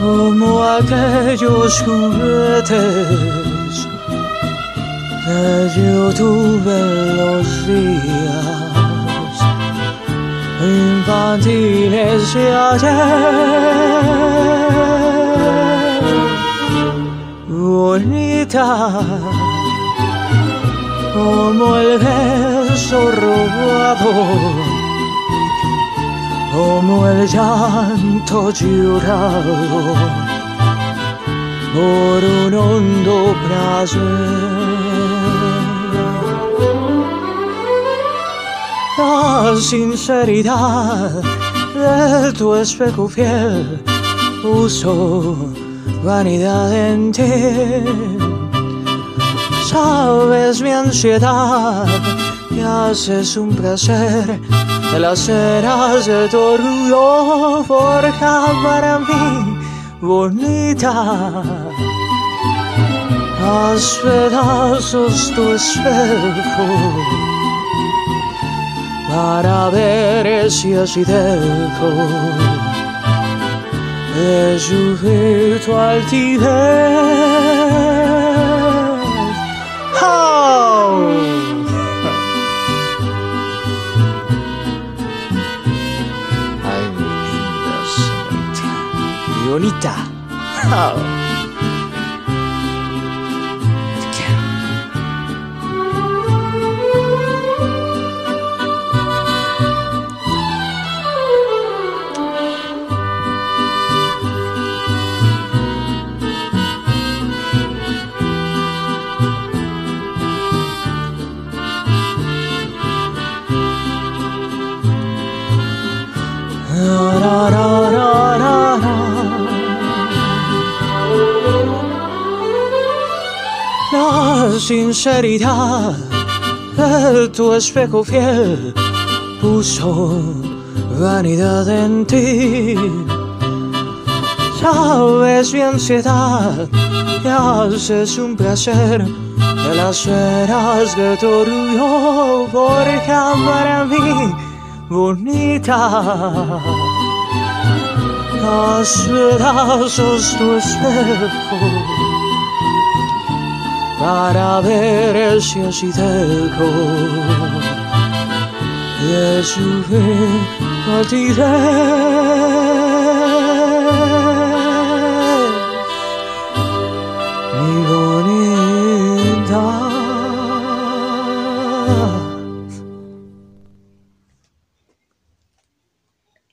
como aquellos juguetes que yo tuve los días infantiles de ayer. Bonita como el beso robado como el llanto llorado por un hondo placer. La sinceridad de tu espejo fiel puso vanidad en ti. Sabes mi ansiedad y haces un placer de las ceras de tu orgullo forja para mí bonita. Haz pedazos tu espejo para ver si así dejo de subir tu altivez. Bonita. Oh. Sinceridad de tu espejo fiel puso vanidad en ti. Sabes mi ansiedad y haces un placer de las veras de tu orgullo forja para mí bonita. Los pedazos tu espejo para ver si así cerco. De su Mi bonita.